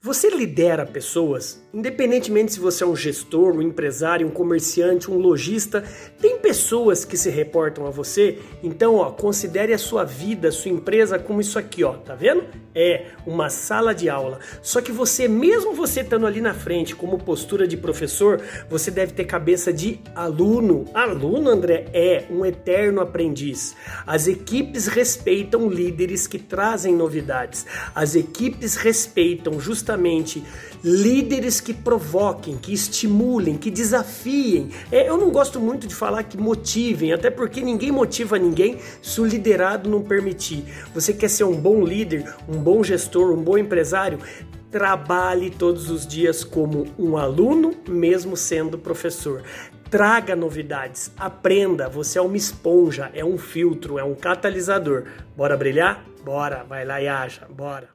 Você lidera pessoas? Independentemente se você é um gestor, um empresário, um comerciante, um lojista, tem pessoas que se reportam a você? Então, ó, considere a sua vida, a sua empresa como isso aqui, ó, tá vendo? É uma sala de aula. Só que você, mesmo você estando ali na frente como postura de professor, você deve ter cabeça de aluno. Aluno, André, é um eterno aprendiz. As equipes respeitam líderes que trazem novidades. As equipes respeitam justamente justamente líderes que provoquem, que estimulem, que desafiem. É, eu não gosto muito de falar que motivem, até porque ninguém motiva ninguém se o liderado não permitir. Você quer ser um bom líder, um bom gestor, um bom empresário? Trabalhe todos os dias como um aluno, mesmo sendo professor. Traga novidades, aprenda. Você é uma esponja, é um filtro, é um catalisador. Bora brilhar? Bora, vai lá e aja, bora.